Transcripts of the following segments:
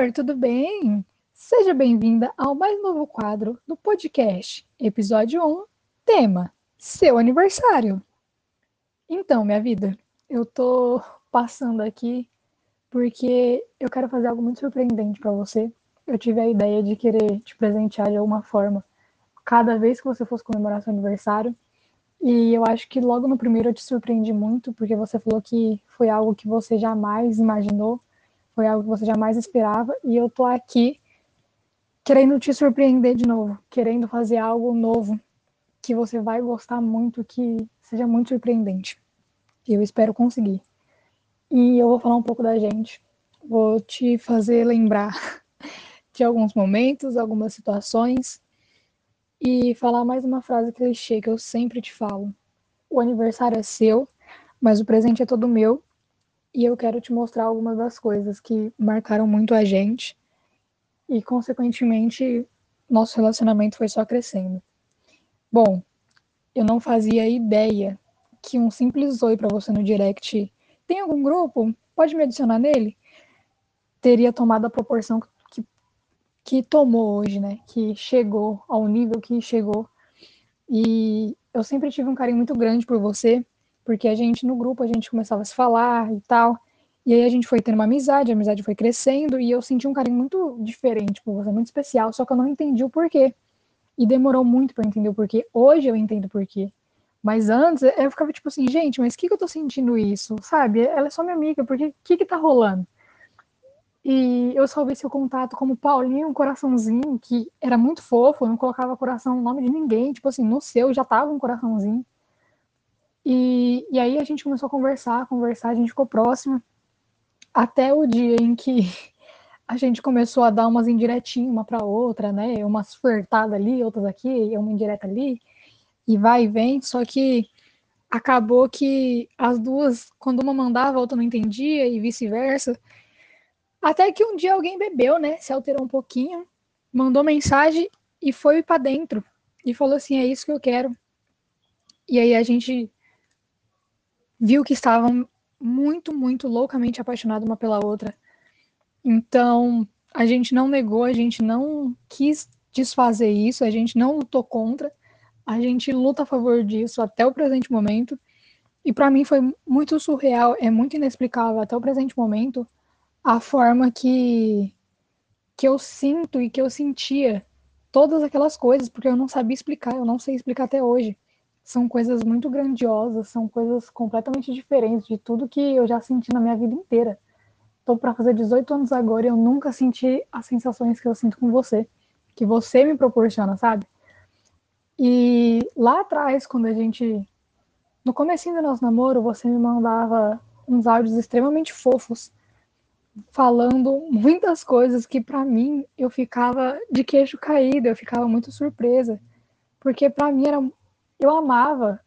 amor, tudo bem? Seja bem-vinda ao mais novo quadro do podcast, episódio 1, tema: Seu aniversário. Então, minha vida, eu tô passando aqui porque eu quero fazer algo muito surpreendente para você. Eu tive a ideia de querer te presentear de alguma forma cada vez que você fosse comemorar seu aniversário. E eu acho que logo no primeiro eu te surpreendi muito, porque você falou que foi algo que você jamais imaginou foi algo que você jamais esperava e eu tô aqui querendo te surpreender de novo, querendo fazer algo novo que você vai gostar muito, que seja muito surpreendente. Eu espero conseguir. E eu vou falar um pouco da gente. Vou te fazer lembrar de alguns momentos, algumas situações e falar mais uma frase clichê que eu sempre te falo. O aniversário é seu, mas o presente é todo meu e eu quero te mostrar algumas das coisas que marcaram muito a gente e, consequentemente, nosso relacionamento foi só crescendo. Bom, eu não fazia ideia que um simples oi para você no direct, tem algum grupo? Pode me adicionar nele? Teria tomado a proporção que, que tomou hoje, né? Que chegou ao nível que chegou. E eu sempre tive um carinho muito grande por você porque a gente no grupo a gente começava a se falar e tal. E aí a gente foi tendo uma amizade, a amizade foi crescendo e eu senti um carinho muito diferente por você, muito especial, só que eu não entendi o porquê. E demorou muito para entender o porquê. Hoje eu entendo o porquê. Mas antes eu ficava tipo assim, gente, mas o que, que eu tô sentindo isso? Sabe? Ela é só minha amiga, porque o que que tá rolando? E eu salvei seu contato como Paulinho, um coraçãozinho, que era muito fofo, eu não colocava coração no nome de ninguém, tipo assim, no seu já tava um coraçãozinho. E, e aí a gente começou a conversar, conversar, a gente ficou próxima, até o dia em que a gente começou a dar umas indiretinhas uma para outra, né? Umas flertadas ali, outras aqui, uma indireta ali, e vai e vem, só que acabou que as duas, quando uma mandava, a outra não entendia, e vice-versa. Até que um dia alguém bebeu, né? Se alterou um pouquinho, mandou mensagem e foi para dentro. E falou assim: é isso que eu quero. E aí a gente viu que estavam muito, muito loucamente apaixonadas uma pela outra. Então, a gente não negou, a gente não quis desfazer isso, a gente não lutou contra, a gente luta a favor disso até o presente momento. E para mim foi muito surreal, é muito inexplicável até o presente momento a forma que que eu sinto e que eu sentia todas aquelas coisas, porque eu não sabia explicar, eu não sei explicar até hoje são coisas muito grandiosas, são coisas completamente diferentes de tudo que eu já senti na minha vida inteira. Estou para fazer 18 anos agora e eu nunca senti as sensações que eu sinto com você, que você me proporciona, sabe? E lá atrás, quando a gente no comecinho do nosso namoro, você me mandava uns áudios extremamente fofos, falando muitas coisas que para mim eu ficava de queixo caído, eu ficava muito surpresa, porque para mim era eu amava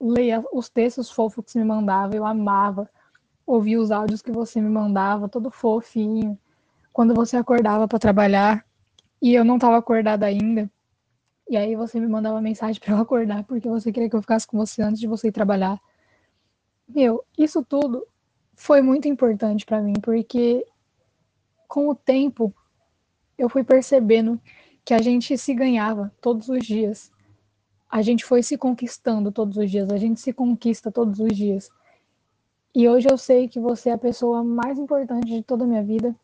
ler os textos fofos que você me mandava, eu amava ouvir os áudios que você me mandava, todo fofinho. Quando você acordava para trabalhar e eu não estava acordada ainda, e aí você me mandava mensagem para eu acordar porque você queria que eu ficasse com você antes de você ir trabalhar. Meu, isso tudo foi muito importante para mim porque com o tempo eu fui percebendo que a gente se ganhava todos os dias a gente foi se conquistando todos os dias, a gente se conquista todos os dias. E hoje eu sei que você é a pessoa mais importante de toda a minha vida.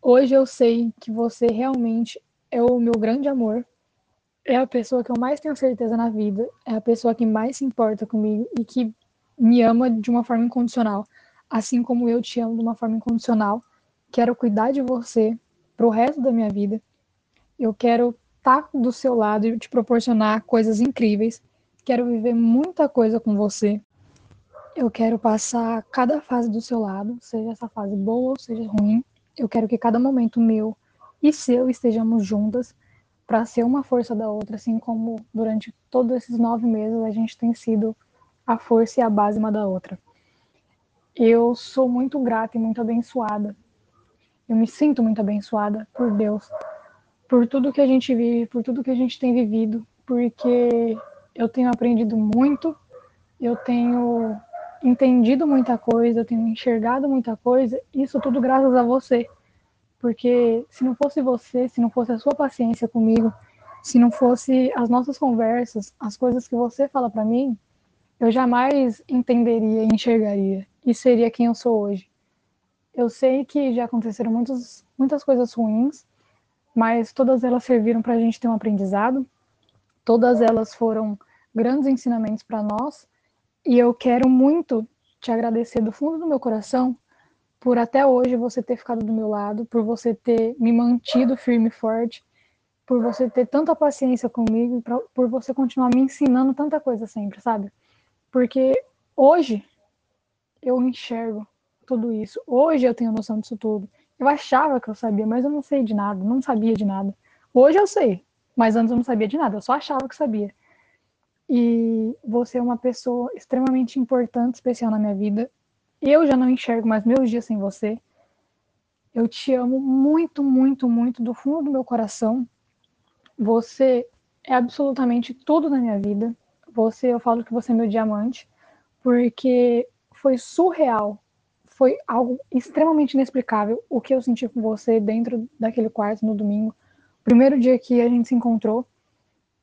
Hoje eu sei que você realmente é o meu grande amor. É a pessoa que eu mais tenho certeza na vida, é a pessoa que mais se importa comigo e que me ama de uma forma incondicional, assim como eu te amo de uma forma incondicional. Quero cuidar de você pro resto da minha vida. Eu quero estar tá do seu lado e te proporcionar coisas incríveis. Quero viver muita coisa com você. Eu quero passar cada fase do seu lado, seja essa fase boa ou seja ruim. Eu quero que cada momento meu e seu estejamos juntas para ser uma força da outra, assim como durante todos esses nove meses a gente tem sido a força e a base uma da outra. Eu sou muito grata e muito abençoada. Eu me sinto muito abençoada por Deus por tudo que a gente vive, por tudo que a gente tem vivido, porque eu tenho aprendido muito, eu tenho entendido muita coisa, eu tenho enxergado muita coisa, isso tudo graças a você. porque se não fosse você, se não fosse a sua paciência comigo, se não fosse as nossas conversas, as coisas que você fala para mim, eu jamais entenderia, enxergaria e seria quem eu sou hoje. Eu sei que já aconteceram muitos, muitas coisas ruins, mas todas elas serviram para a gente ter um aprendizado, todas elas foram grandes ensinamentos para nós, e eu quero muito te agradecer do fundo do meu coração por até hoje você ter ficado do meu lado, por você ter me mantido firme e forte, por você ter tanta paciência comigo, pra, por você continuar me ensinando tanta coisa sempre, sabe? Porque hoje eu enxergo tudo isso. Hoje eu tenho noção disso tudo. Eu achava que eu sabia, mas eu não sei de nada, não sabia de nada. Hoje eu sei, mas antes eu não sabia de nada, eu só achava que sabia. E você é uma pessoa extremamente importante, especial na minha vida. Eu já não enxergo mais meus dias sem você. Eu te amo muito, muito, muito do fundo do meu coração. Você é absolutamente tudo na minha vida. Você, eu falo que você é meu diamante, porque foi surreal. Foi algo extremamente inexplicável o que eu senti com você dentro daquele quarto no domingo. Primeiro dia que a gente se encontrou.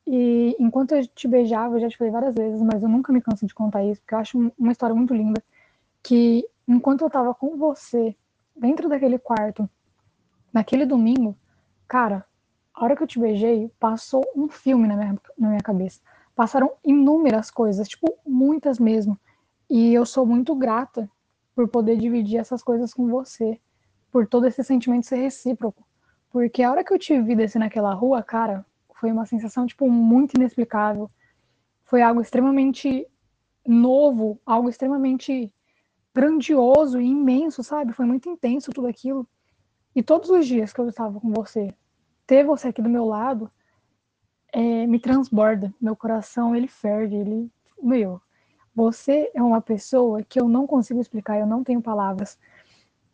E enquanto eu te beijava, eu já te falei várias vezes, mas eu nunca me canso de contar isso, porque eu acho uma história muito linda. Que enquanto eu tava com você, dentro daquele quarto, naquele domingo, cara, a hora que eu te beijei, passou um filme na minha, na minha cabeça. Passaram inúmeras coisas, tipo, muitas mesmo. E eu sou muito grata por poder dividir essas coisas com você, por todo esse sentimento ser recíproco. Porque a hora que eu te vi descer naquela rua, cara, foi uma sensação, tipo, muito inexplicável. Foi algo extremamente novo, algo extremamente grandioso e imenso, sabe? Foi muito intenso tudo aquilo. E todos os dias que eu estava com você, ter você aqui do meu lado, é, me transborda. Meu coração, ele ferve, ele... Meu, você é uma pessoa que eu não consigo explicar, eu não tenho palavras.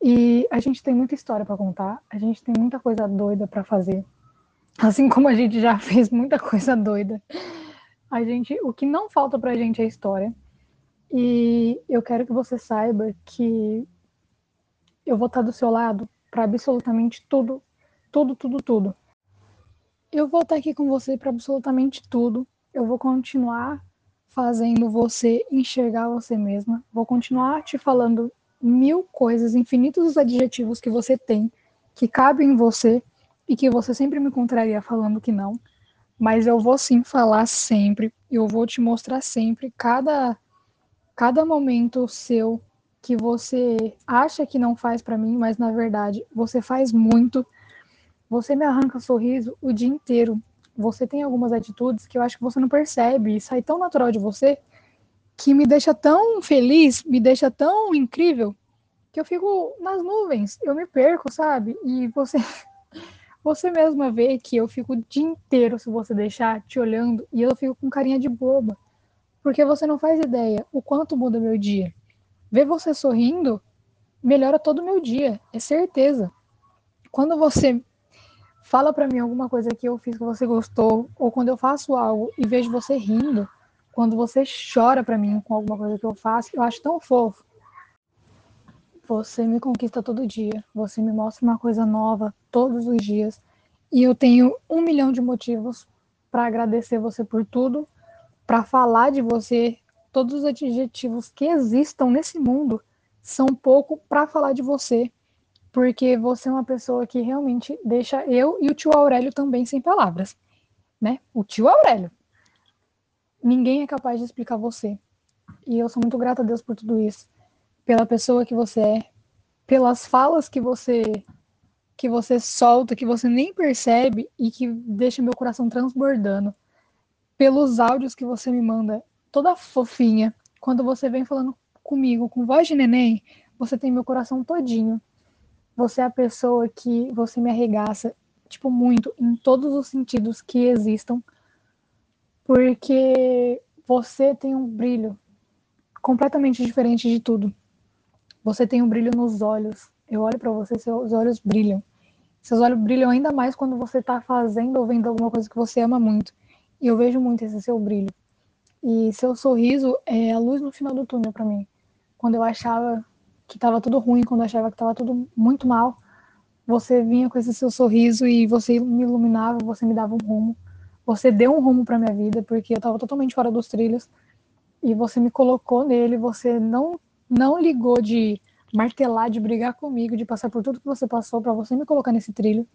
E a gente tem muita história para contar, a gente tem muita coisa doida para fazer. Assim como a gente já fez muita coisa doida. A gente, o que não falta pra gente é história. E eu quero que você saiba que eu vou estar do seu lado para absolutamente tudo, tudo, tudo, tudo. Eu vou estar aqui com você para absolutamente tudo. Eu vou continuar fazendo você enxergar você mesma. Vou continuar te falando mil coisas, infinitos os adjetivos que você tem, que cabem em você e que você sempre me encontraria falando que não. Mas eu vou sim falar sempre. Eu vou te mostrar sempre cada cada momento seu que você acha que não faz para mim, mas na verdade você faz muito. Você me arranca sorriso o dia inteiro. Você tem algumas atitudes que eu acho que você não percebe e sai tão natural de você que me deixa tão feliz, me deixa tão incrível que eu fico nas nuvens, eu me perco, sabe? E você você mesma vê que eu fico o dia inteiro se você deixar te olhando e eu fico com carinha de boba porque você não faz ideia o quanto muda meu dia. Ver você sorrindo melhora todo meu dia, é certeza. Quando você fala para mim alguma coisa que eu fiz que você gostou, ou quando eu faço algo e vejo você rindo, quando você chora para mim com alguma coisa que eu faço, eu acho tão fofo. Você me conquista todo dia, você me mostra uma coisa nova todos os dias, e eu tenho um milhão de motivos para agradecer você por tudo para falar de você, todos os adjetivos que existam nesse mundo são pouco para falar de você, porque você é uma pessoa que realmente deixa eu e o tio Aurélio também sem palavras, né? O tio Aurélio. Ninguém é capaz de explicar você. E eu sou muito grata a Deus por tudo isso, pela pessoa que você é, pelas falas que você que você solta, que você nem percebe e que deixa meu coração transbordando pelos áudios que você me manda, toda fofinha. Quando você vem falando comigo com voz de neném, você tem meu coração todinho. Você é a pessoa que você me arregaça, tipo, muito, em todos os sentidos que existam. Porque você tem um brilho completamente diferente de tudo. Você tem um brilho nos olhos. Eu olho para você, seus olhos brilham. Seus olhos brilham ainda mais quando você tá fazendo ou vendo alguma coisa que você ama muito. E eu vejo muito esse seu brilho. E seu sorriso é a luz no final do túnel para mim. Quando eu achava que estava tudo ruim, quando achava que estava tudo muito mal, você vinha com esse seu sorriso e você me iluminava, você me dava um rumo. Você deu um rumo para minha vida, porque eu estava totalmente fora dos trilhos. E você me colocou nele, você não não ligou de martelar, de brigar comigo, de passar por tudo que você passou para você me colocar nesse trilho.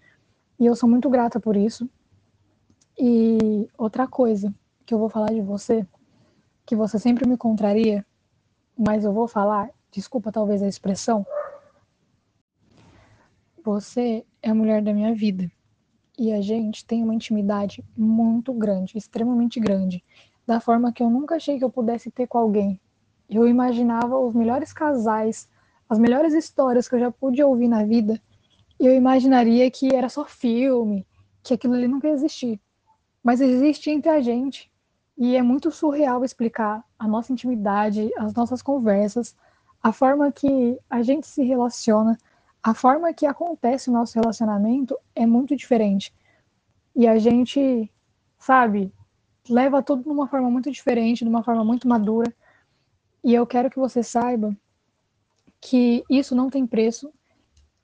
E eu sou muito grata por isso. E outra coisa que eu vou falar de você, que você sempre me contraria, mas eu vou falar, desculpa talvez a expressão, você é a mulher da minha vida. E a gente tem uma intimidade muito grande, extremamente grande, da forma que eu nunca achei que eu pudesse ter com alguém. Eu imaginava os melhores casais, as melhores histórias que eu já pude ouvir na vida, e eu imaginaria que era só filme, que aquilo ali nunca ia existir. Mas existe entre a gente. E é muito surreal explicar a nossa intimidade, as nossas conversas, a forma que a gente se relaciona, a forma que acontece o nosso relacionamento é muito diferente. E a gente, sabe, leva tudo de uma forma muito diferente, de uma forma muito madura. E eu quero que você saiba que isso não tem preço.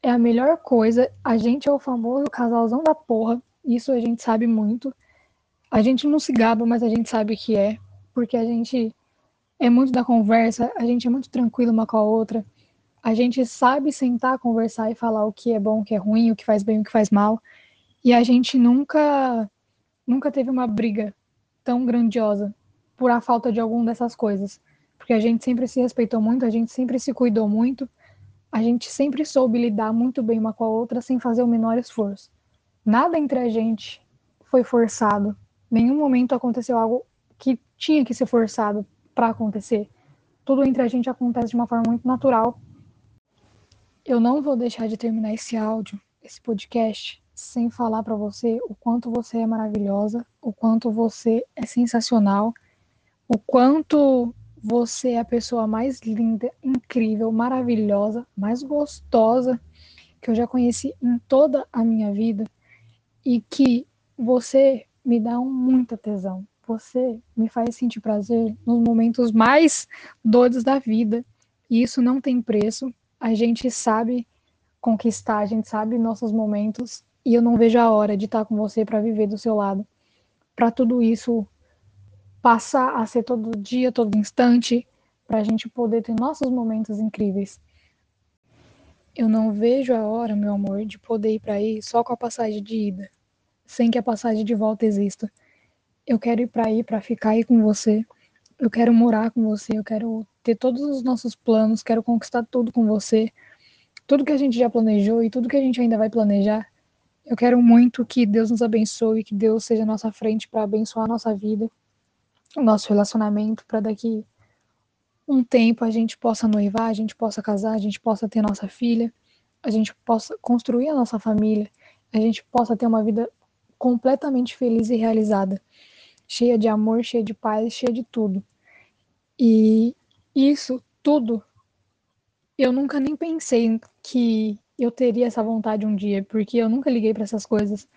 É a melhor coisa. A gente é o famoso casalzão da porra. Isso a gente sabe muito. A gente não se gaba, mas a gente sabe que é. Porque a gente é muito da conversa, a gente é muito tranquilo uma com a outra a gente sabe sentar, conversar e falar o que é bom, o que é ruim, o que faz bem, o que faz mal. E a gente nunca nunca teve uma briga tão grandiosa por a falta de alguma dessas coisas. Porque a gente sempre se respeitou muito, a gente sempre se cuidou muito, a gente sempre soube lidar muito bem uma com a outra sem fazer o menor esforço. Nada entre a gente foi forçado. Nenhum momento aconteceu algo que tinha que ser forçado para acontecer. Tudo entre a gente acontece de uma forma muito natural eu não vou deixar de terminar esse áudio, esse podcast, sem falar para você o quanto você é maravilhosa, o quanto você é sensacional, o quanto você é a pessoa mais linda, incrível, maravilhosa, mais gostosa que eu já conheci em toda a minha vida e que você me dá muita tesão. Você me faz sentir prazer nos momentos mais doidos da vida. E isso não tem preço a gente sabe conquistar, a gente sabe nossos momentos e eu não vejo a hora de estar com você para viver do seu lado. Para tudo isso passar a ser todo dia, todo instante, para a gente poder ter nossos momentos incríveis. Eu não vejo a hora, meu amor, de poder ir para aí só com a passagem de ida, sem que a passagem de volta exista. Eu quero ir para aí para ficar aí com você. Eu quero morar com você, eu quero ter todos os nossos planos, quero conquistar tudo com você. Tudo que a gente já planejou e tudo que a gente ainda vai planejar. Eu quero muito que Deus nos abençoe, que Deus seja a nossa frente para abençoar a nossa vida, o nosso relacionamento, para daqui um tempo a gente possa noivar, a gente possa casar, a gente possa ter nossa filha, a gente possa construir a nossa família, a gente possa ter uma vida completamente feliz e realizada, cheia de amor, cheia de paz, cheia de tudo. E isso tudo, eu nunca nem pensei que eu teria essa vontade um dia, porque eu nunca liguei para essas coisas.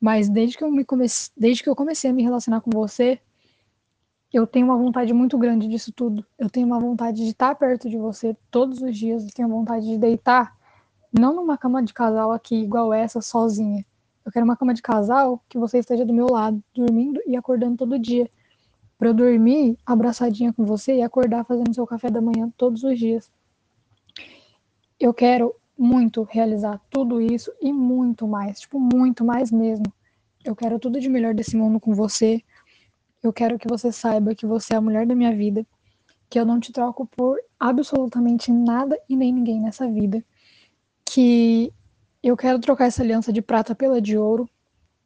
Mas desde que eu me comece... desde que eu comecei a me relacionar com você, eu tenho uma vontade muito grande disso tudo. Eu tenho uma vontade de estar perto de você todos os dias. Eu tenho vontade de deitar, não numa cama de casal aqui igual essa, sozinha. Eu quero uma cama de casal que você esteja do meu lado, dormindo e acordando todo dia para eu dormir abraçadinha com você e acordar fazendo seu café da manhã todos os dias. Eu quero muito realizar tudo isso e muito mais, tipo, muito mais mesmo. Eu quero tudo de melhor desse mundo com você. Eu quero que você saiba que você é a mulher da minha vida, que eu não te troco por absolutamente nada e nem ninguém nessa vida. Que eu quero trocar essa aliança de prata pela de ouro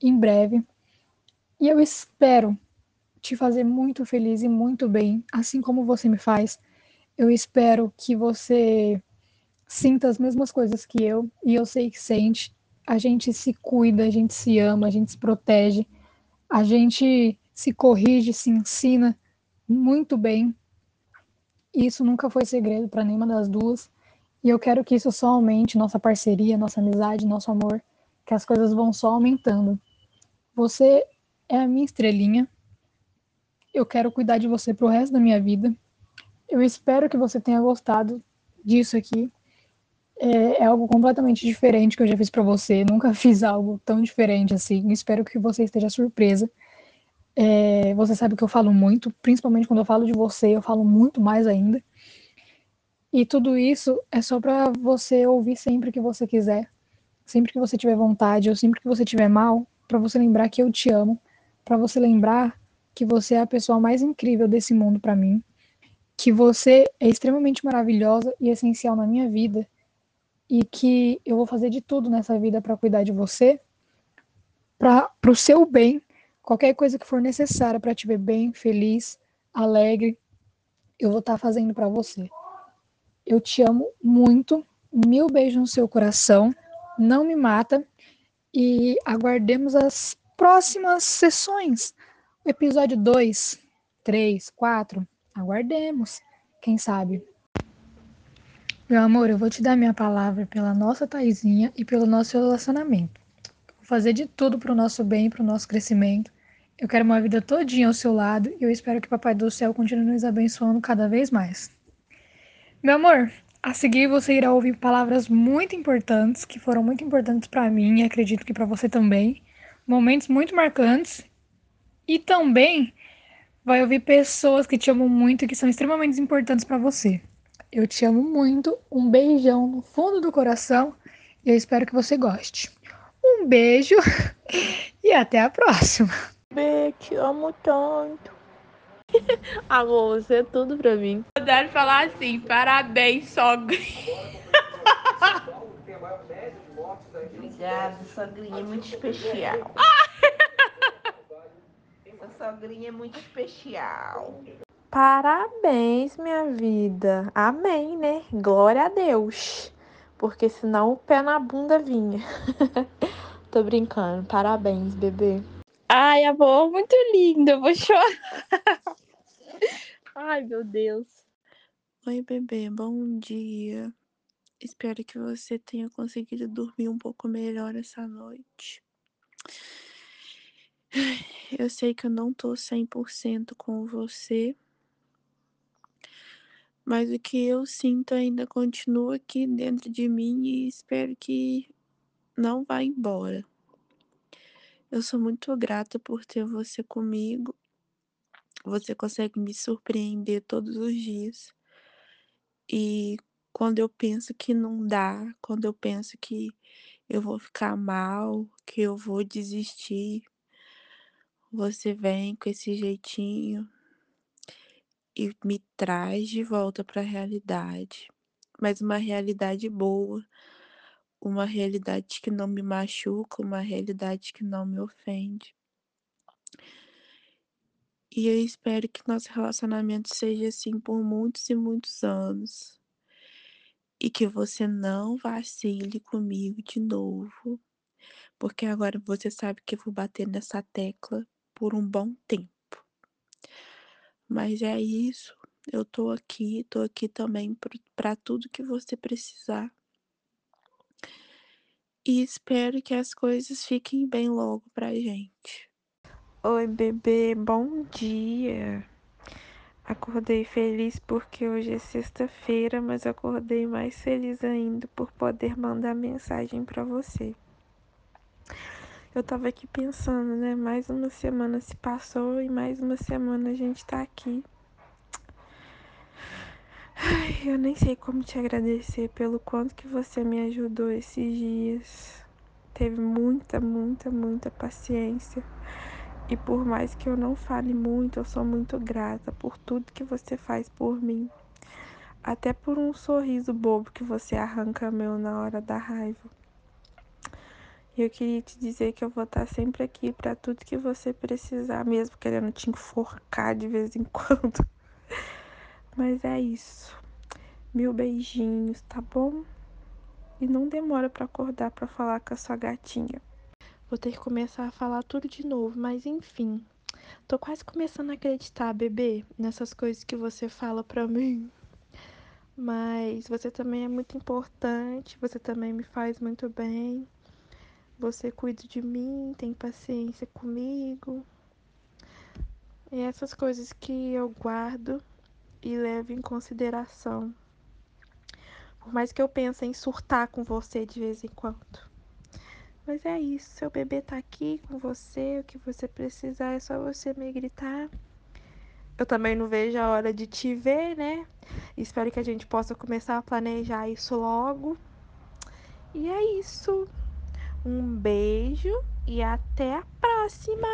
em breve. E eu espero te fazer muito feliz e muito bem, assim como você me faz. Eu espero que você sinta as mesmas coisas que eu, e eu sei que sente. A gente se cuida, a gente se ama, a gente se protege, a gente se corrige, se ensina muito bem. Isso nunca foi segredo para nenhuma das duas. E eu quero que isso só aumente nossa parceria, nossa amizade, nosso amor, que as coisas vão só aumentando. Você é a minha estrelinha, eu quero cuidar de você pro resto da minha vida. Eu espero que você tenha gostado disso aqui. É, é, algo completamente diferente que eu já fiz para você. Nunca fiz algo tão diferente assim. Espero que você esteja surpresa. É, você sabe que eu falo muito, principalmente quando eu falo de você, eu falo muito mais ainda. E tudo isso é só para você ouvir sempre que você quiser, sempre que você tiver vontade, ou sempre que você tiver mal, para você lembrar que eu te amo, para você lembrar que você é a pessoa mais incrível desse mundo para mim, que você é extremamente maravilhosa e essencial na minha vida. E que eu vou fazer de tudo nessa vida para cuidar de você, para o seu bem, qualquer coisa que for necessária para te ver bem, feliz, alegre, eu vou estar tá fazendo para você. Eu te amo muito, mil beijos no seu coração, não me mata e aguardemos as próximas sessões. Episódio 2, 3, 4, aguardemos, quem sabe. Meu amor, eu vou te dar minha palavra pela nossa Taizinha e pelo nosso relacionamento. Vou fazer de tudo para o nosso bem, para o nosso crescimento. Eu quero uma vida todinha ao seu lado e eu espero que Papai do Céu continue nos abençoando cada vez mais. Meu amor, a seguir você irá ouvir palavras muito importantes, que foram muito importantes para mim e acredito que para você também. Momentos muito marcantes. E também vai ouvir pessoas que te amam muito e que são extremamente importantes para você. Eu te amo muito. Um beijão no fundo do coração e eu espero que você goste. Um beijo e até a próxima. Beijo, te amo tanto. Amor, você é tudo pra mim. Eu deve falar assim: parabéns, sogrinha. Obrigada, sogrinha é muito especial. Essa sogrinha é muito especial. Parabéns, minha vida. Amém, né? Glória a Deus. Porque senão o pé na bunda vinha. Tô brincando. Parabéns, bebê. Ai, amor, muito lindo. Eu vou chorar. Ai, meu Deus. Oi, bebê. Bom dia. Espero que você tenha conseguido dormir um pouco melhor essa noite. Eu sei que eu não tô 100% com você, mas o que eu sinto ainda continua aqui dentro de mim e espero que não vá embora. Eu sou muito grata por ter você comigo. Você consegue me surpreender todos os dias. E quando eu penso que não dá, quando eu penso que eu vou ficar mal, que eu vou desistir, você vem com esse jeitinho e me traz de volta para a realidade, mas uma realidade boa, uma realidade que não me machuca, uma realidade que não me ofende. E eu espero que nosso relacionamento seja assim por muitos e muitos anos. E que você não vacile comigo de novo. Porque agora você sabe que eu vou bater nessa tecla por um bom tempo. Mas é isso. Eu tô aqui, tô aqui também para tudo que você precisar. E espero que as coisas fiquem bem logo pra gente. Oi, bebê, bom dia. Acordei feliz porque hoje é sexta-feira, mas acordei mais feliz ainda por poder mandar mensagem para você. Eu tava aqui pensando, né? Mais uma semana se passou e mais uma semana a gente tá aqui. Ai, eu nem sei como te agradecer pelo quanto que você me ajudou esses dias. Teve muita, muita, muita paciência. E por mais que eu não fale muito, eu sou muito grata por tudo que você faz por mim. Até por um sorriso bobo que você arranca meu na hora da raiva. E eu queria te dizer que eu vou estar sempre aqui para tudo que você precisar, mesmo querendo te enforcar de vez em quando. Mas é isso. Mil beijinhos, tá bom? E não demora para acordar para falar com a sua gatinha. Vou ter que começar a falar tudo de novo, mas enfim. Tô quase começando a acreditar, bebê, nessas coisas que você fala pra mim. Mas você também é muito importante, você também me faz muito bem. Você cuida de mim, tem paciência comigo. E essas coisas que eu guardo e levo em consideração. Por mais que eu pense em surtar com você de vez em quando. Mas é isso, seu bebê tá aqui com você, o que você precisar é só você me gritar. Eu também não vejo a hora de te ver, né? Espero que a gente possa começar a planejar isso logo. E é isso. Um beijo e até a próxima.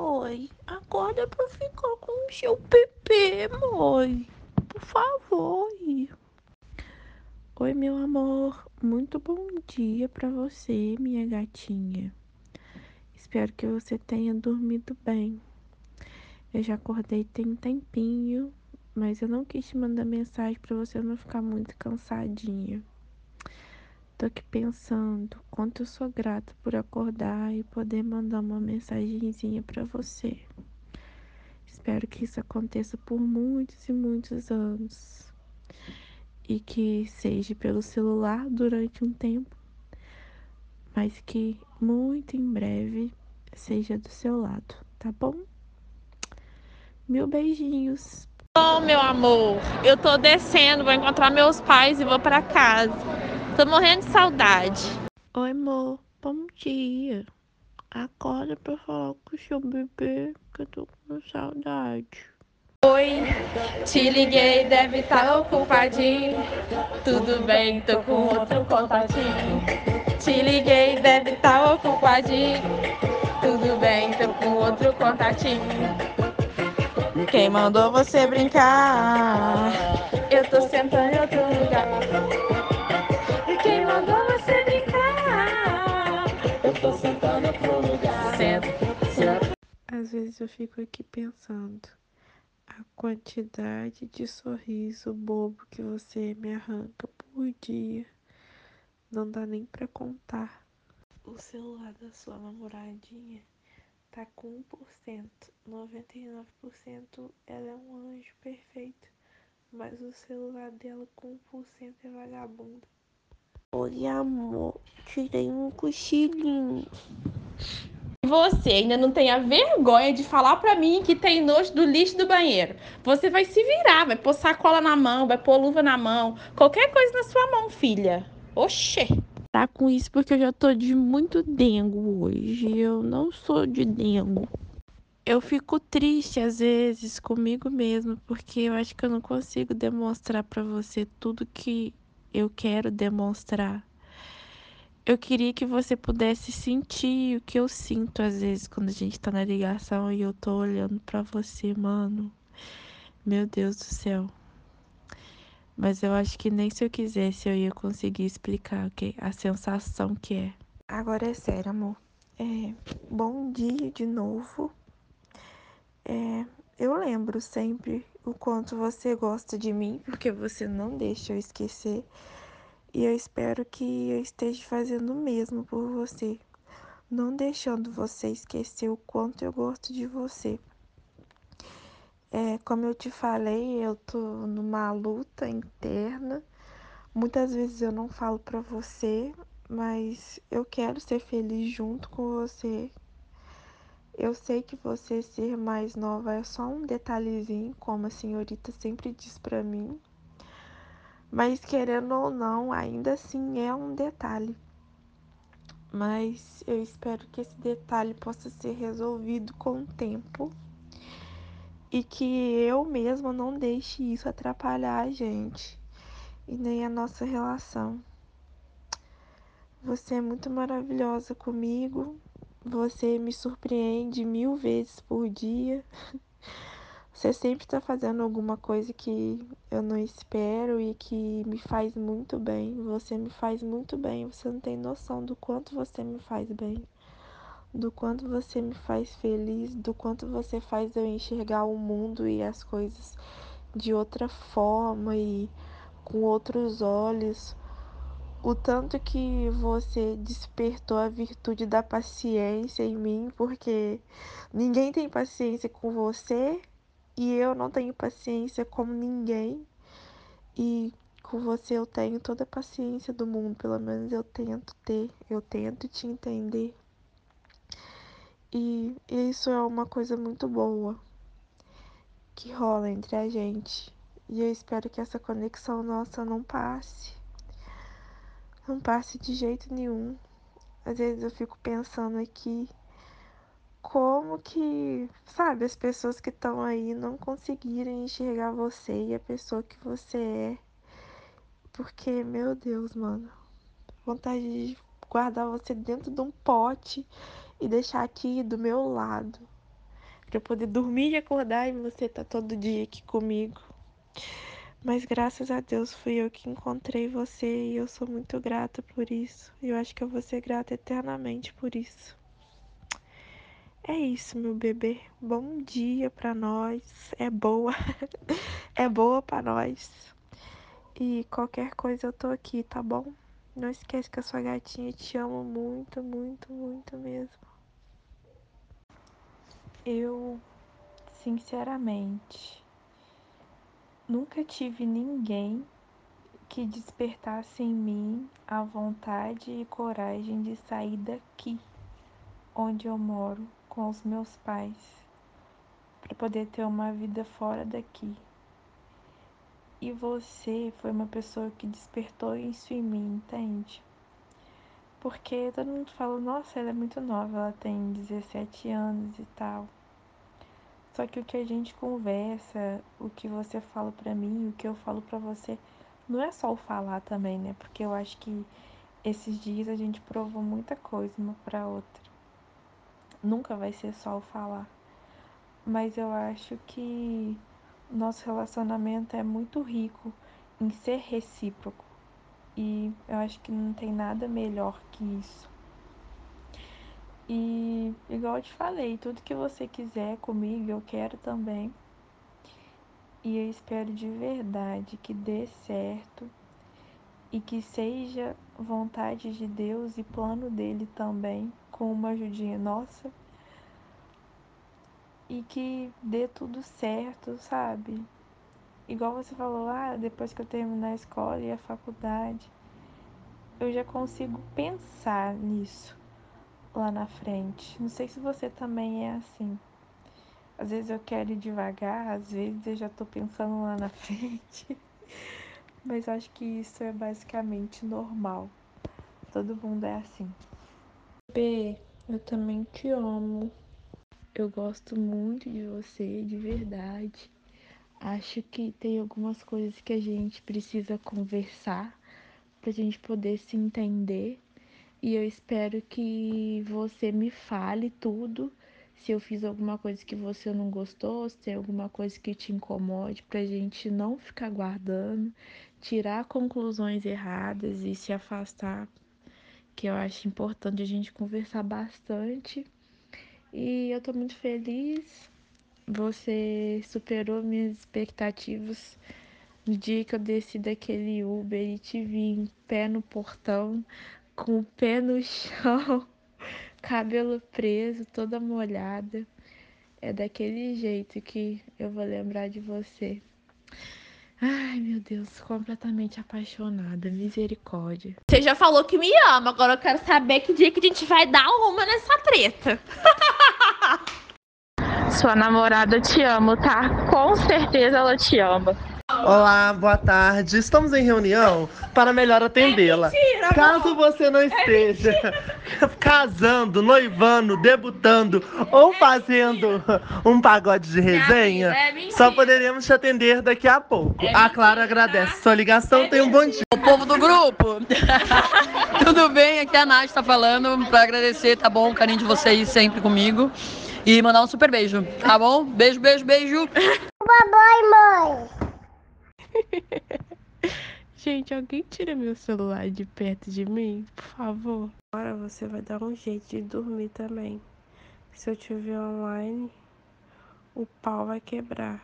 Oi, acorda pra ficar com o seu bebê, mãe. Por favor. Oi, meu amor. Muito bom dia para você, minha gatinha. Espero que você tenha dormido bem. Eu já acordei tem um tempinho, mas eu não quis te mandar mensagem para você não ficar muito cansadinha. Tô aqui pensando quanto eu sou grata por acordar e poder mandar uma mensagenzinha para você. Espero que isso aconteça por muitos e muitos anos e que seja pelo celular durante um tempo, mas que muito em breve seja do seu lado, tá bom? Mil beijinhos. Oh, meu amor, eu tô descendo, vou encontrar meus pais e vou para casa. Tô morrendo de saudade. Oi, amor, bom dia. Acorda pra falar com o seu bebê, que eu tô com saudade. Oi, te liguei, deve estar tá ocupadinho. Tudo bem, tô com outro contatinho. Te liguei, deve estar tá ocupadinho. Tudo bem, tô com outro contatinho. Quem mandou você brincar? Eu tô sentando em outro lugar. Quem mandou você brincar? Eu tô sentando em outro lugar. Senta, senta. Às vezes eu fico aqui pensando a quantidade de sorriso bobo que você me arranca por dia. Não dá nem para contar. O celular da sua namoradinha tá com 1%. 99% ela é um anjo perfeito. Mas o celular dela com 1% é vagabundo. Oi, amor. Tirei um cochilinho. Você ainda não tem a vergonha de falar para mim que tem nojo do lixo do banheiro. Você vai se virar, vai pôr sacola na mão, vai pôr luva na mão, qualquer coisa na sua mão, filha. Oxê. Tá com isso porque eu já tô de muito dengo hoje. Eu não sou de dengo. Eu fico triste às vezes comigo mesmo, porque eu acho que eu não consigo demonstrar para você tudo que eu quero demonstrar. Eu queria que você pudesse sentir o que eu sinto às vezes quando a gente tá na ligação e eu tô olhando para você, mano. Meu Deus do céu. Mas eu acho que nem se eu quisesse eu ia conseguir explicar okay? a sensação que é. Agora é sério, amor. É, bom dia de novo. É, eu lembro sempre o quanto você gosta de mim, porque você não deixa eu esquecer. E eu espero que eu esteja fazendo o mesmo por você, não deixando você esquecer o quanto eu gosto de você. É, como eu te falei, eu tô numa luta interna. Muitas vezes eu não falo para você, mas eu quero ser feliz junto com você. Eu sei que você ser mais nova é só um detalhezinho, como a senhorita sempre diz para mim. Mas querendo ou não, ainda assim é um detalhe. Mas eu espero que esse detalhe possa ser resolvido com o tempo e que eu mesma não deixe isso atrapalhar a gente e nem a nossa relação. Você é muito maravilhosa comigo, você me surpreende mil vezes por dia. Você sempre tá fazendo alguma coisa que eu não espero e que me faz muito bem. Você me faz muito bem. Você não tem noção do quanto você me faz bem. Do quanto você me faz feliz, do quanto você faz eu enxergar o mundo e as coisas de outra forma e com outros olhos. O tanto que você despertou a virtude da paciência em mim, porque ninguém tem paciência com você e eu não tenho paciência como ninguém. E com você eu tenho toda a paciência do mundo, pelo menos eu tento ter, eu tento te entender. E isso é uma coisa muito boa que rola entre a gente. E eu espero que essa conexão nossa não passe. não passe de jeito nenhum. Às vezes eu fico pensando aqui como que, sabe, as pessoas que estão aí não conseguirem enxergar você e a pessoa que você é. Porque, meu Deus, mano, vontade de guardar você dentro de um pote e deixar aqui do meu lado. Pra eu poder dormir e acordar e você tá todo dia aqui comigo. Mas graças a Deus fui eu que encontrei você e eu sou muito grata por isso. E eu acho que eu vou ser grata eternamente por isso. É isso, meu bebê. Bom dia pra nós. É boa. é boa pra nós. E qualquer coisa eu tô aqui, tá bom? Não esquece que a sua gatinha te ama muito, muito, muito mesmo. Eu, sinceramente, nunca tive ninguém que despertasse em mim a vontade e coragem de sair daqui, onde eu moro, com os meus pais, para poder ter uma vida fora daqui. E você foi uma pessoa que despertou isso em mim, entende? Porque todo mundo fala, nossa, ela é muito nova, ela tem 17 anos e tal. Só que o que a gente conversa, o que você fala pra mim, o que eu falo pra você, não é só o falar também, né? Porque eu acho que esses dias a gente provou muita coisa uma pra outra. Nunca vai ser só o falar. Mas eu acho que nosso relacionamento é muito rico em ser recíproco. E eu acho que não tem nada melhor que isso. E igual eu te falei, tudo que você quiser comigo, eu quero também. E eu espero de verdade que dê certo e que seja vontade de Deus e plano dele também, com uma ajudinha nossa. E que dê tudo certo, sabe? Igual você falou, ah, depois que eu terminar a escola e a faculdade, eu já consigo pensar nisso lá na frente. Não sei se você também é assim. Às vezes eu quero ir devagar, às vezes eu já tô pensando lá na frente. Mas acho que isso é basicamente normal. Todo mundo é assim. B, eu também te amo. Eu gosto muito de você, de verdade. Acho que tem algumas coisas que a gente precisa conversar pra gente poder se entender e eu espero que você me fale tudo. Se eu fiz alguma coisa que você não gostou, se tem alguma coisa que te incomode, pra gente não ficar guardando, tirar conclusões erradas e se afastar, que eu acho importante a gente conversar bastante. E eu tô muito feliz. Você superou minhas expectativas no dia que eu desci daquele Uber e te vi em pé no portão com o pé no chão, cabelo preso, toda molhada. É daquele jeito que eu vou lembrar de você. Ai, meu Deus, completamente apaixonada. Misericórdia. Você já falou que me ama, agora eu quero saber que dia que a gente vai dar uma nessa treta. Sua namorada te ama, tá? Com certeza ela te ama. Olá, boa tarde. Estamos em reunião para melhor atendê-la. mentira, Caso você não esteja casando, noivando, debutando ou fazendo um pagode de resenha, é mentira. só poderemos te atender daqui a pouco. a Clara agradece sua ligação. Tenha um bom dia. O povo do grupo. Tudo bem? Aqui a Nath tá falando pra agradecer, tá bom? O carinho de vocês sempre comigo. E mandar um super beijo, tá bom? Beijo, beijo, beijo. Gente, alguém tira meu celular de perto de mim, por favor. Agora você vai dar um jeito de dormir também. Se eu te ver online, o pau vai quebrar.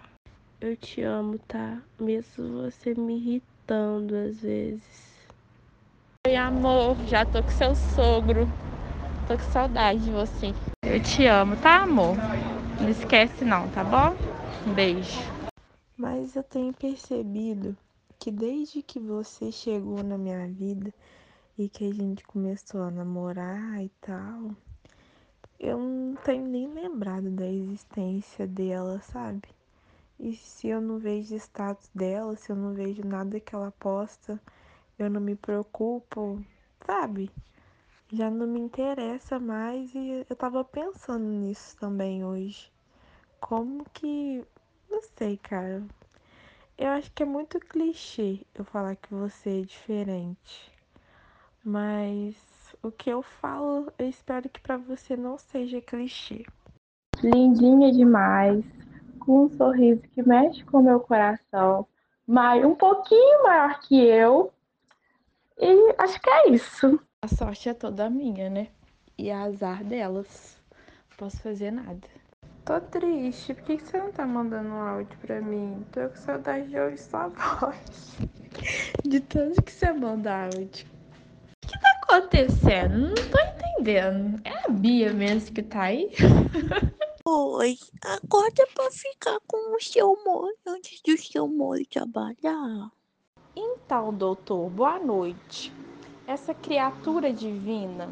Eu te amo, tá? Mesmo você me irritando às vezes. Oi, amor, já tô com seu sogro. Tô com saudade de você. Eu te amo, tá, amor? Não esquece não, tá bom? Um beijo. Mas eu tenho percebido que desde que você chegou na minha vida e que a gente começou a namorar e tal, eu não tenho nem lembrado da existência dela, sabe? E se eu não vejo status dela, se eu não vejo nada que ela posta, eu não me preocupo sabe? Já não me interessa mais e eu tava pensando nisso também hoje. Como que. Não sei, cara. Eu acho que é muito clichê eu falar que você é diferente. Mas o que eu falo, eu espero que para você não seja clichê. Lindinha demais, com um sorriso que mexe com o meu coração, mas um pouquinho maior que eu. E acho que é isso. A sorte é toda minha, né? E a azar delas. Não posso fazer nada. Tô triste. Por que você não tá mandando um áudio pra mim? Tô com saudade de ouvir sua voz. De tanto que você manda áudio. O que tá acontecendo? Não tô entendendo. É a Bia mesmo que tá aí? Oi, acorda pra ficar com o seu mãe antes do seu mãe trabalhar. Então, doutor, boa noite. Essa criatura divina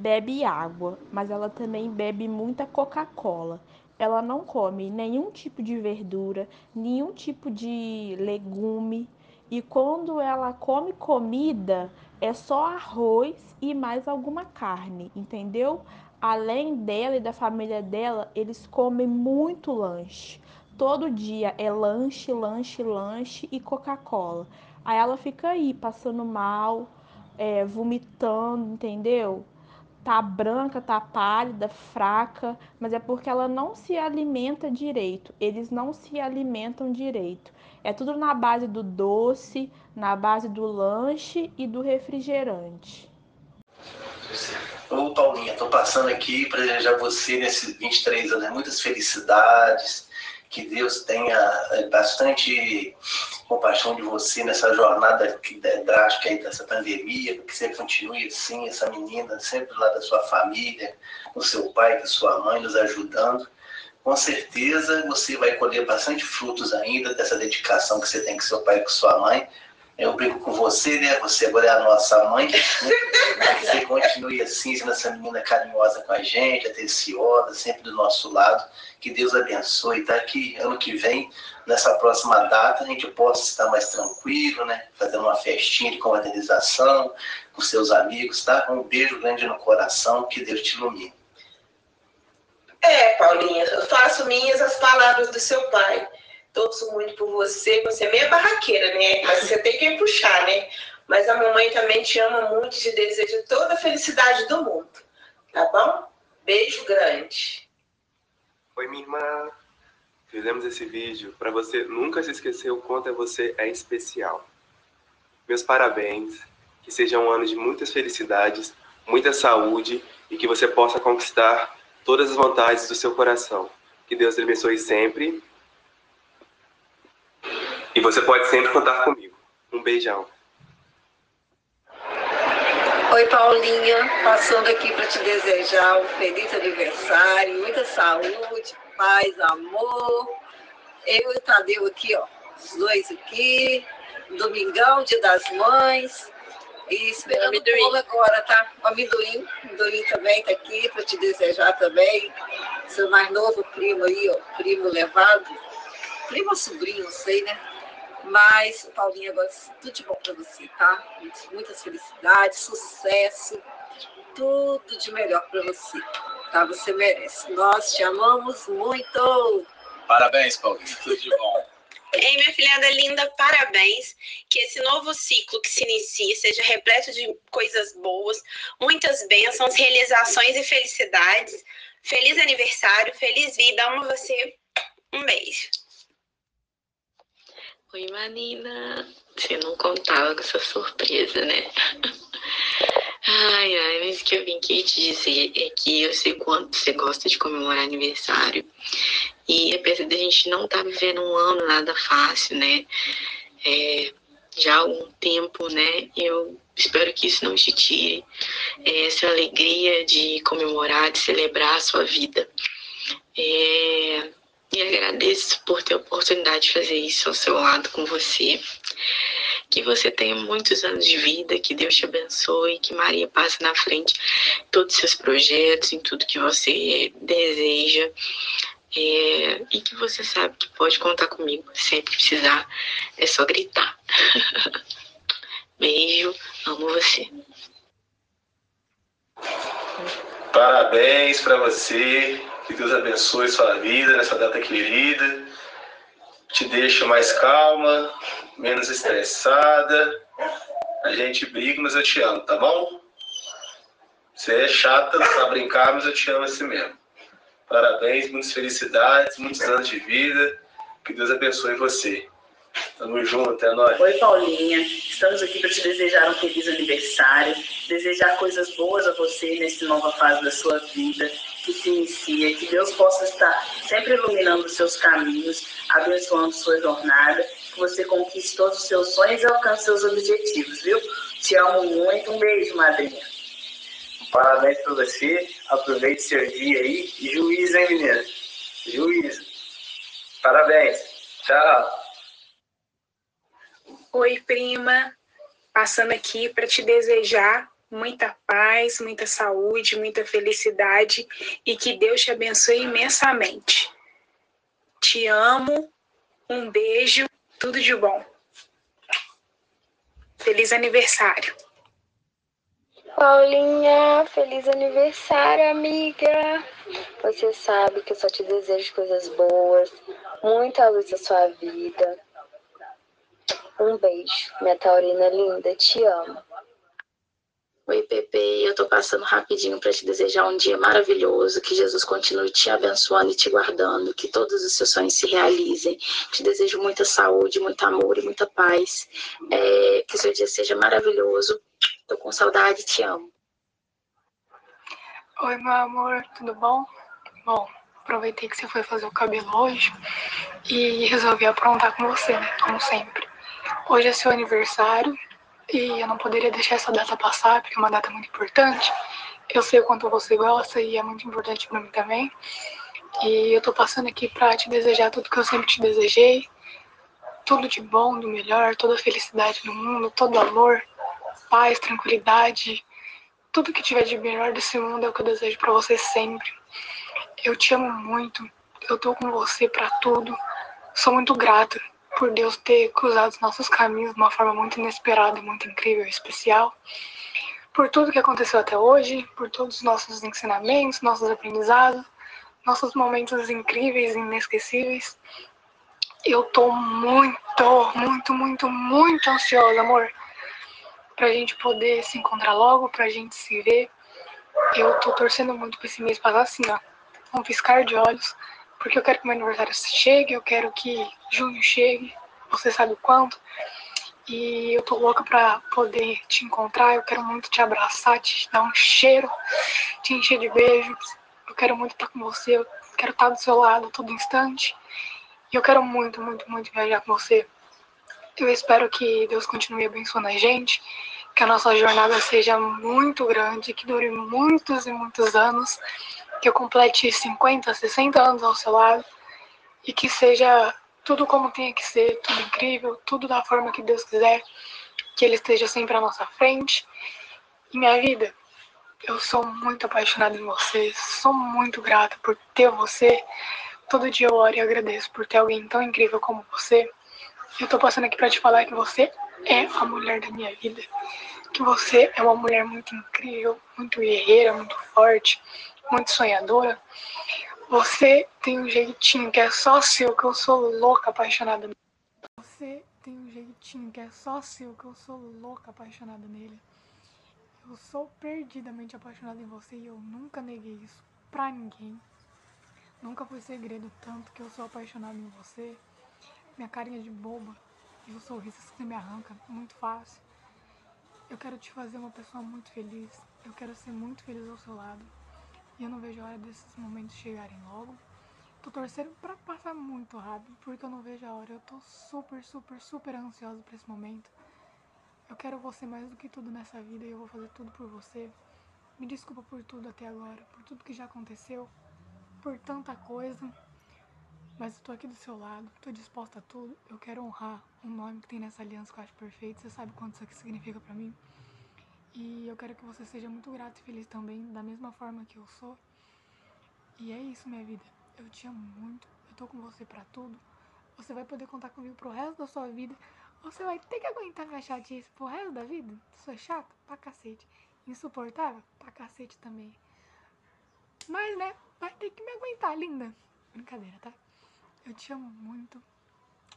bebe água, mas ela também bebe muita Coca-Cola. Ela não come nenhum tipo de verdura, nenhum tipo de legume. E quando ela come comida, é só arroz e mais alguma carne, entendeu? Além dela e da família dela, eles comem muito lanche. Todo dia é lanche, lanche, lanche e Coca-Cola. Aí ela fica aí passando mal, é, vomitando, entendeu? Tá branca, tá pálida, fraca, mas é porque ela não se alimenta direito. Eles não se alimentam direito. É tudo na base do doce, na base do lanche e do refrigerante. Ô Paulinha, tô passando aqui para desejar você nesses 23 anos muitas felicidades, que Deus tenha eh, bastante compaixão de você nessa jornada drástica aí dessa pandemia, que você continue assim, essa menina, sempre lá da sua família, com seu pai, com sua mãe, nos ajudando. Com certeza você vai colher bastante frutos ainda dessa dedicação que você tem com seu pai e com sua mãe. Eu brinco com você, né? Você agora é a nossa mãe. Né? Que você continue assim, sendo essa menina carinhosa com a gente, atenciosa, sempre do nosso lado. Que Deus abençoe, tá? Que ano que vem, nessa próxima data, a gente possa estar mais tranquilo, né? Fazendo uma festinha de confraternização com seus amigos, tá? Um beijo grande no coração, que Deus te ilumine. É, Paulinha, eu faço minhas as palavras do seu pai torço muito por você. Você é meio barraqueira, né? Mas você tem que puxar, né? Mas a mamãe também te ama muito, te deseja toda a felicidade do mundo. Tá bom? Beijo grande. Oi, minha irmã. Fizemos esse vídeo para você nunca se esquecer o quanto você é especial. Meus parabéns. Que seja um ano de muitas felicidades, muita saúde e que você possa conquistar todas as vontades do seu coração. Que Deus te abençoe sempre e você pode sempre contar comigo. Um beijão. Oi, Paulinha. Passando aqui para te desejar um feliz aniversário, muita saúde, paz, amor. Eu e o Tadeu aqui, ó, os dois aqui. Domingão, dia das mães. E esperando o bolo agora, tá? O amendoim. O amendoim também tá aqui para te desejar também. Seu mais novo primo aí, ó, primo levado. Primo ou sobrinho, não sei, né? Mas, Paulinha, agora tudo de bom para você, tá? Muitas felicidades, sucesso, tudo de melhor para você, tá? Você merece. Nós te amamos muito. Parabéns, Paulinha, tudo de bom. Ei, minha filhada linda, parabéns. Que esse novo ciclo que se inicia seja repleto de coisas boas, muitas bênçãos, realizações e felicidades. Feliz aniversário, feliz vida, amo você. Um beijo. Oi, Marina. Você não contava com essa surpresa, né? Ai, ai, mas o que eu vim aqui te dizer é que eu sei quanto você gosta de comemorar aniversário. E apesar da gente não estar tá vivendo um ano nada fácil, né? É, já há algum tempo, né? Eu espero que isso não te tire é, essa alegria de comemorar, de celebrar a sua vida. É, e agradeço por ter a oportunidade de fazer isso ao seu lado com você. Que você tenha muitos anos de vida, que Deus te abençoe, que Maria passe na frente em todos os seus projetos, em tudo que você deseja. É, e que você sabe que pode contar comigo. Sempre precisar, é só gritar. Beijo, amo você. Parabéns para você. Que Deus abençoe sua vida nessa data querida. Te deixe mais calma, menos estressada. A gente briga, mas eu te amo, tá bom? Você é chata, sabe brincar, mas eu te amo assim mesmo. Parabéns, muitas felicidades, muitos anos de vida. Que Deus abençoe você. Tamo junto, é nóis. Oi, Paulinha. Estamos aqui para te desejar um feliz aniversário, desejar coisas boas a você nessa nova fase da sua vida que se inicia, que Deus possa estar sempre iluminando os seus caminhos, abençoando sua jornada, que você conquiste todos os seus sonhos e alcance seus objetivos, viu? Te amo muito. Um beijo, madrinha. Parabéns para você. Aproveite seu dia aí. E juízo, hein, menina? Juízo. Parabéns. Tchau. Oi, prima. Passando aqui para te desejar muita paz, muita saúde, muita felicidade e que Deus te abençoe imensamente. Te amo. Um beijo. Tudo de bom. Feliz aniversário. Paulinha, feliz aniversário, amiga. Você sabe que eu só te desejo coisas boas, muita luz na sua vida. Um beijo, minha taurina linda, te amo. Oi, Pepe, eu tô passando rapidinho para te desejar um dia maravilhoso, que Jesus continue te abençoando e te guardando, que todos os seus sonhos se realizem. Te desejo muita saúde, muito amor e muita paz. É, que seu dia seja maravilhoso. Tô com saudade, te amo. Oi, meu amor, tudo bom? Bom, aproveitei que você foi fazer o cabelo hoje e resolvi aprontar com você, né? Como sempre. Hoje é seu aniversário e eu não poderia deixar essa data passar, porque é uma data muito importante. Eu sei o quanto você gosta e é muito importante para mim também. E eu tô passando aqui para te desejar tudo que eu sempre te desejei. Tudo de bom, do melhor, toda a felicidade do mundo, todo amor, paz, tranquilidade. Tudo que tiver de melhor desse mundo é o que eu desejo para você sempre. Eu te amo muito. Eu tô com você para tudo. Sou muito grata por Deus ter cruzado os nossos caminhos de uma forma muito inesperada, muito incrível especial. Por tudo que aconteceu até hoje, por todos os nossos ensinamentos, nossos aprendizados, nossos momentos incríveis inesquecíveis. Eu tô muito, muito, muito, muito ansiosa, amor, pra gente poder se encontrar logo, pra gente se ver. Eu tô torcendo muito pra esse mês passar assim, ó, um piscar de olhos, porque eu quero que meu aniversário chegue, eu quero que junho chegue, você sabe o quanto. E eu tô louca pra poder te encontrar, eu quero muito te abraçar, te dar um cheiro, te encher de beijos. Eu quero muito estar com você, eu quero estar do seu lado a todo instante. E eu quero muito, muito, muito viajar com você. Eu espero que Deus continue abençoando a gente, que a nossa jornada seja muito grande, que dure muitos e muitos anos que eu complete 50, 60 anos ao seu lado e que seja tudo como tenha que ser, tudo incrível, tudo da forma que Deus quiser, que Ele esteja sempre à nossa frente. E minha vida, eu sou muito apaixonada em você, sou muito grata por ter você. Todo dia eu oro e agradeço por ter alguém tão incrível como você. Eu tô passando aqui para te falar que você é a mulher da minha vida. Que você é uma mulher muito incrível, muito guerreira, muito forte, muito sonhadora. Você tem um jeitinho que é só seu, que eu sou louca apaixonada. Você tem um jeitinho que é só seu, que eu sou louca apaixonada nele. Eu sou perdidamente apaixonada em você e eu nunca neguei isso pra ninguém. Nunca foi segredo tanto que eu sou apaixonada em você. Minha carinha de boba e o sorriso que você me arranca muito fácil. Eu quero te fazer uma pessoa muito feliz. Eu quero ser muito feliz ao seu lado. E eu não vejo a hora desses momentos chegarem logo. Tô torcendo pra passar muito rápido, porque eu não vejo a hora. Eu tô super, super, super ansiosa pra esse momento. Eu quero você mais do que tudo nessa vida e eu vou fazer tudo por você. Me desculpa por tudo até agora, por tudo que já aconteceu, por tanta coisa. Mas eu tô aqui do seu lado, tô disposta a tudo. Eu quero honrar o nome que tem nessa aliança que eu acho perfeito. Você sabe quanto isso aqui significa pra mim. E eu quero que você seja muito grato e feliz também, da mesma forma que eu sou. E é isso, minha vida. Eu te amo muito. Eu tô com você pra tudo. Você vai poder contar comigo pro resto da sua vida. Você vai ter que aguentar minha chatice pro resto da vida. Sou chata pra cacete. insuportável pra cacete também. Mas, né, vai ter que me aguentar, linda. Brincadeira, tá? Eu te amo muito.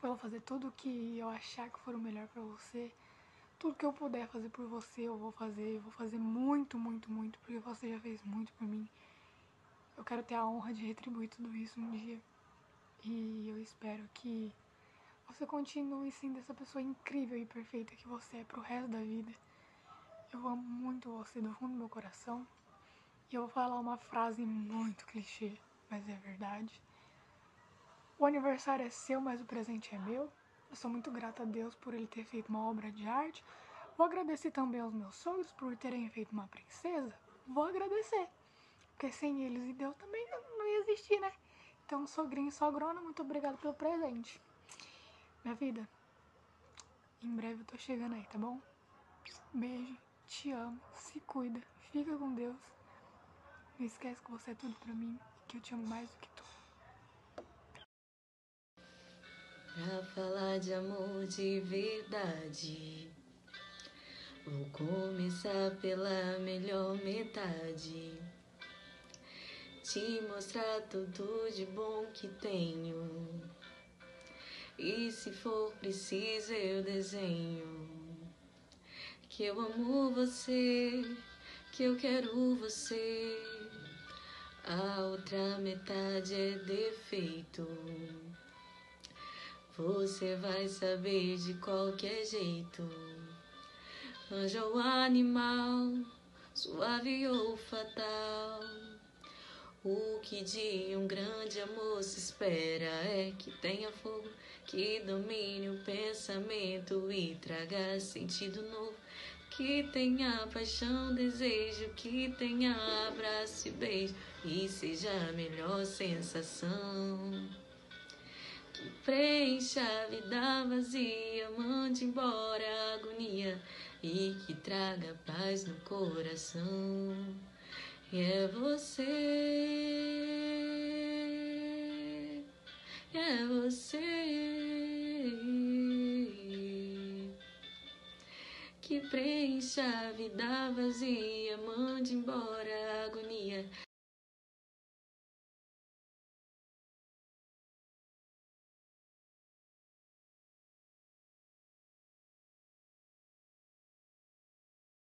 Eu vou fazer tudo o que eu achar que for o melhor pra você. Tudo que eu puder fazer por você, eu vou fazer. Eu vou fazer muito, muito, muito, porque você já fez muito por mim. Eu quero ter a honra de retribuir tudo isso um dia. E eu espero que você continue sendo essa pessoa incrível e perfeita que você é pro resto da vida. Eu amo muito você do fundo do meu coração. E eu vou falar uma frase muito clichê, mas é verdade. O aniversário é seu, mas o presente é meu. Eu sou muito grata a Deus por ele ter feito uma obra de arte. Vou agradecer também aos meus sogros por terem feito uma princesa. Vou agradecer. Porque sem eles e Deus também não, ia existir, né? Então, sogrinho e sogrona, muito obrigada pelo presente. Minha vida, em breve eu tô chegando aí, tá bom? Beijo, te amo, se cuida, fica com Deus. Não esquece que você é tudo pra mim e que eu te amo mais do que tudo. Pra falar de amor de verdade, vou começar pela melhor metade. Te mostrar tudo de bom que tenho. E se for preciso, eu desenho. Que eu amo você, que eu quero você. A outra metade é defeito. Você vai saber de qualquer jeito. Anjo ou animal, suave ou fatal. O que de um grande amor se espera é que tenha fogo, que domine o pensamento e traga sentido novo. Que tenha paixão, desejo, que tenha abraço e beijo e seja a melhor sensação. Preencha a vida vazia, mande embora a agonia e que traga paz no coração. E é você, é você que preencha a vida vazia, mande embora a agonia